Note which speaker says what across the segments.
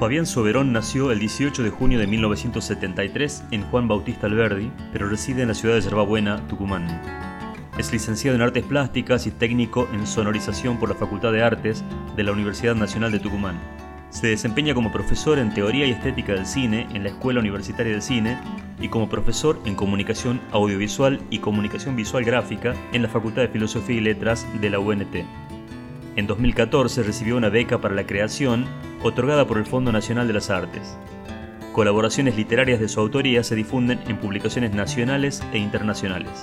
Speaker 1: Fabián Soberón nació el 18 de junio de 1973 en Juan Bautista Alberdi, pero reside en la ciudad de Yerbabuena, Tucumán. Es licenciado en Artes Plásticas y técnico en sonorización por la Facultad de Artes de la Universidad Nacional de Tucumán. Se desempeña como profesor en Teoría y Estética del Cine en la Escuela Universitaria de Cine y como profesor en Comunicación Audiovisual y Comunicación Visual Gráfica en la Facultad de Filosofía y Letras de la UNT. En 2014 recibió una beca para la creación otorgada por el Fondo Nacional de las Artes. Colaboraciones literarias de su autoría se difunden en publicaciones nacionales e internacionales.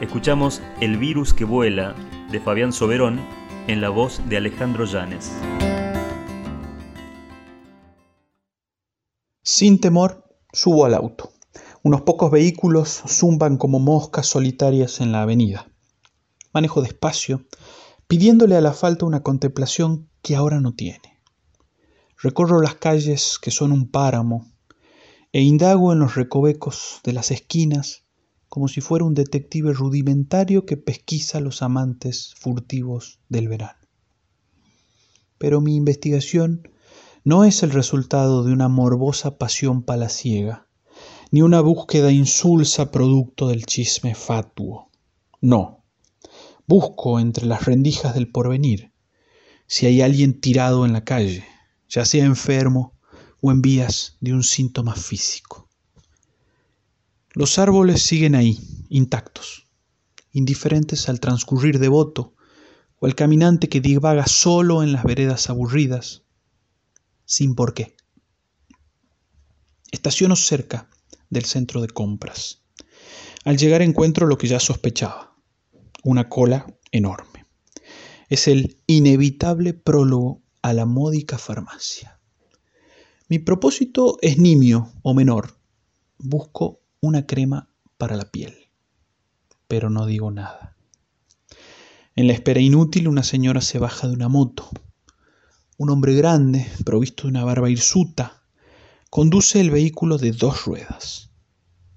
Speaker 1: Escuchamos El virus que vuela de Fabián Soberón en la voz de Alejandro Llanes.
Speaker 2: Sin temor, subo al auto. Unos pocos vehículos zumban como moscas solitarias en la avenida. Manejo despacio, pidiéndole al asfalto una contemplación que ahora no tiene. Recorro las calles que son un páramo e indago en los recovecos de las esquinas como si fuera un detective rudimentario que pesquisa a los amantes furtivos del verano. Pero mi investigación no es el resultado de una morbosa pasión palaciega, ni una búsqueda insulsa producto del chisme fatuo. No, Busco entre las rendijas del porvenir si hay alguien tirado en la calle, ya sea enfermo o en vías de un síntoma físico. Los árboles siguen ahí, intactos, indiferentes al transcurrir devoto o al caminante que divaga solo en las veredas aburridas, sin por qué. Estaciono cerca del centro de compras. Al llegar encuentro lo que ya sospechaba una cola enorme. Es el inevitable prólogo a la módica farmacia. Mi propósito es nimio o menor. Busco una crema para la piel. Pero no digo nada. En la espera inútil una señora se baja de una moto. Un hombre grande, provisto de una barba hirsuta, conduce el vehículo de dos ruedas.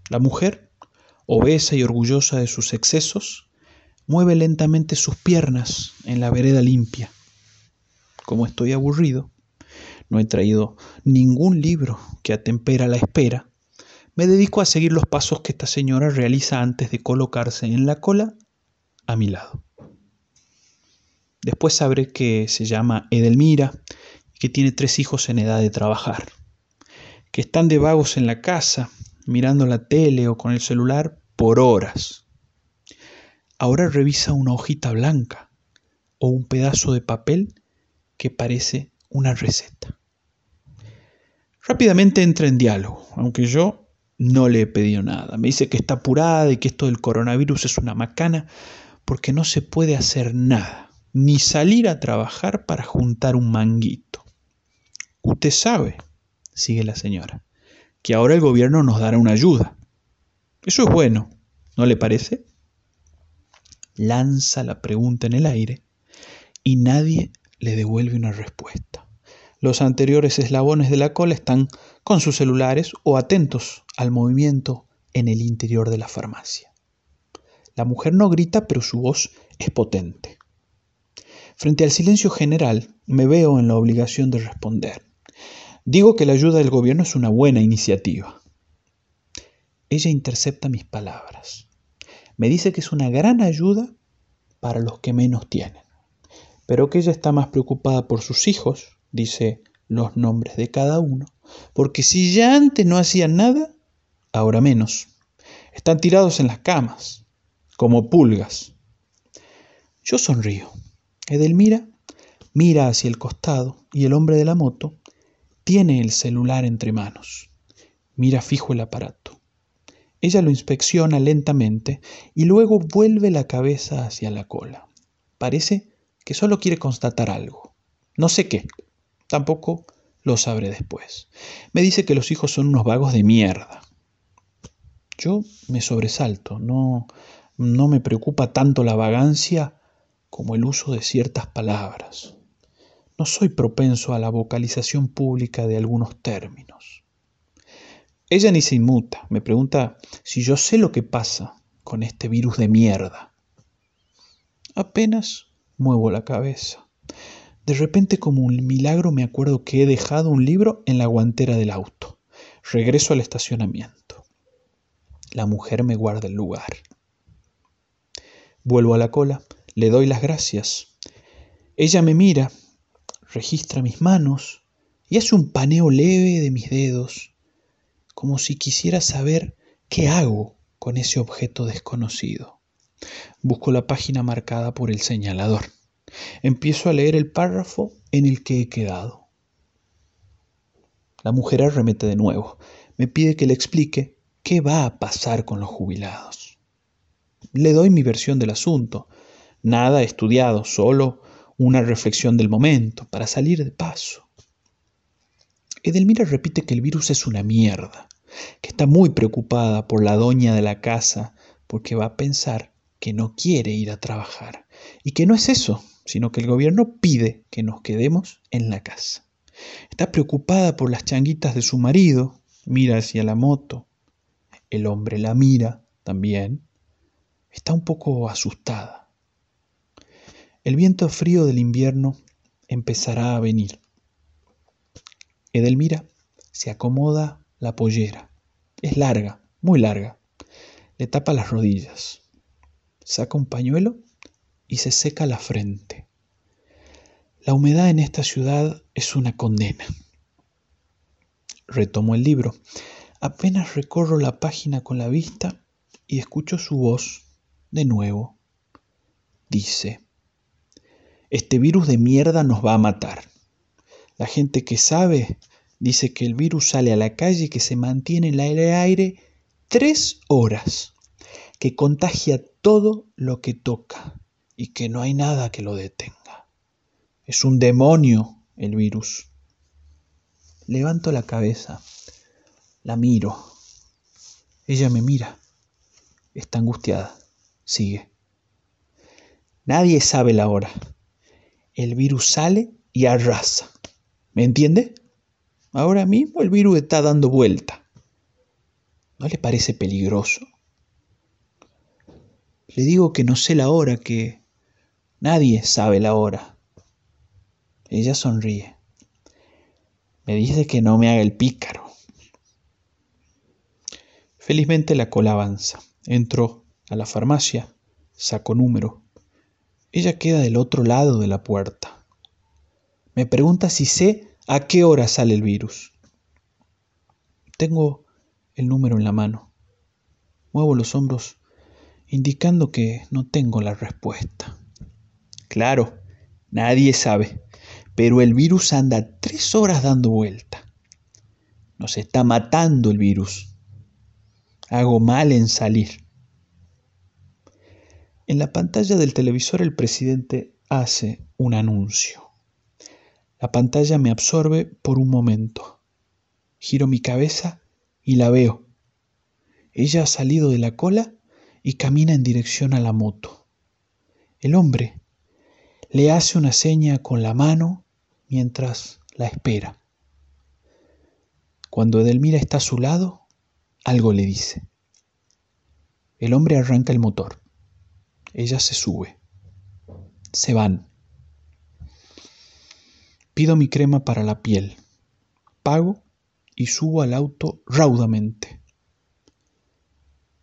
Speaker 2: La mujer, obesa y orgullosa de sus excesos, mueve lentamente sus piernas en la vereda limpia. Como estoy aburrido, no he traído ningún libro que atempera la espera, me dedico a seguir los pasos que esta señora realiza antes de colocarse en la cola a mi lado. Después sabré que se llama Edelmira y que tiene tres hijos en edad de trabajar, que están de vagos en la casa, mirando la tele o con el celular por horas ahora revisa una hojita blanca o un pedazo de papel que parece una receta. Rápidamente entra en diálogo, aunque yo no le he pedido nada. Me dice que está apurada y que esto del coronavirus es una macana porque no se puede hacer nada, ni salir a trabajar para juntar un manguito. Usted sabe, sigue la señora, que ahora el gobierno nos dará una ayuda. Eso es bueno, ¿no le parece? Lanza la pregunta en el aire y nadie le devuelve una respuesta. Los anteriores eslabones de la cola están con sus celulares o atentos al movimiento en el interior de la farmacia. La mujer no grita, pero su voz es potente. Frente al silencio general, me veo en la obligación de responder. Digo que la ayuda del gobierno es una buena iniciativa. Ella intercepta mis palabras me dice que es una gran ayuda para los que menos tienen, pero que ella está más preocupada por sus hijos, dice los nombres de cada uno, porque si ya antes no hacían nada, ahora menos. Están tirados en las camas, como pulgas. Yo sonrío. Edelmira mira hacia el costado y el hombre de la moto tiene el celular entre manos. Mira fijo el aparato. Ella lo inspecciona lentamente y luego vuelve la cabeza hacia la cola. Parece que solo quiere constatar algo. No sé qué. Tampoco lo sabré después. Me dice que los hijos son unos vagos de mierda. Yo me sobresalto. No, no me preocupa tanto la vagancia como el uso de ciertas palabras. No soy propenso a la vocalización pública de algunos términos. Ella ni se inmuta, me pregunta si yo sé lo que pasa con este virus de mierda. Apenas muevo la cabeza. De repente, como un milagro, me acuerdo que he dejado un libro en la guantera del auto. Regreso al estacionamiento. La mujer me guarda el lugar. Vuelvo a la cola, le doy las gracias. Ella me mira, registra mis manos y hace un paneo leve de mis dedos, como si quisiera saber qué hago con ese objeto desconocido. Busco la página marcada por el señalador. Empiezo a leer el párrafo en el que he quedado. La mujer arremete de nuevo. Me pide que le explique qué va a pasar con los jubilados. Le doy mi versión del asunto. Nada estudiado, solo una reflexión del momento, para salir de paso. Edelmira repite que el virus es una mierda, que está muy preocupada por la doña de la casa porque va a pensar que no quiere ir a trabajar y que no es eso, sino que el gobierno pide que nos quedemos en la casa. Está preocupada por las changuitas de su marido, mira hacia la moto. El hombre la mira también. Está un poco asustada. El viento frío del invierno empezará a venir. Edelmira se acomoda la pollera. Es larga, muy larga. Le tapa las rodillas. Saca un pañuelo y se seca la frente. La humedad en esta ciudad es una condena. Retomo el libro. Apenas recorro la página con la vista y escucho su voz de nuevo. Dice, este virus de mierda nos va a matar. La gente que sabe dice que el virus sale a la calle y que se mantiene en el aire tres horas, que contagia todo lo que toca y que no hay nada que lo detenga. Es un demonio el virus. Levanto la cabeza, la miro. Ella me mira. Está angustiada. Sigue. Nadie sabe la hora. El virus sale y arrasa. ¿Me entiende? Ahora mismo el virus está dando vuelta. ¿No le parece peligroso? Le digo que no sé la hora, que Nadie sabe la hora. Ella sonríe. Me dice que no me haga el pícaro. Felizmente la cola avanza. Entro a la farmacia, saco número. Ella queda del otro lado de la puerta. Me pregunta si sé a qué hora sale el virus. Tengo el número en la mano. Muevo los hombros, indicando que no tengo la respuesta. Claro, nadie sabe, pero el virus anda tres horas dando vuelta. Nos está matando el virus. Hago mal en salir. En la pantalla del televisor el presidente hace un anuncio. La pantalla me absorbe por un momento. Giro mi cabeza y la veo. Ella ha salido de la cola y camina en dirección a la moto. El hombre le hace una seña con la mano mientras la espera. Cuando Edelmira está a su lado, algo le dice. El hombre arranca el motor. Ella se sube. Se van. Pido mi crema para la piel. Pago y subo al auto raudamente.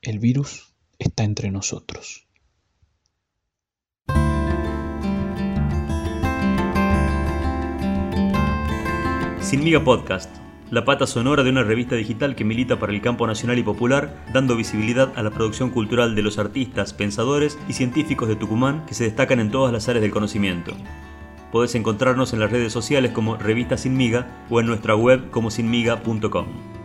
Speaker 2: El virus está entre nosotros.
Speaker 1: Sin Podcast, la pata sonora de una revista digital que milita para el campo nacional y popular, dando visibilidad a la producción cultural de los artistas, pensadores y científicos de Tucumán que se destacan en todas las áreas del conocimiento. Podés encontrarnos en las redes sociales como Revista Sin Miga o en nuestra web como sinmiga.com.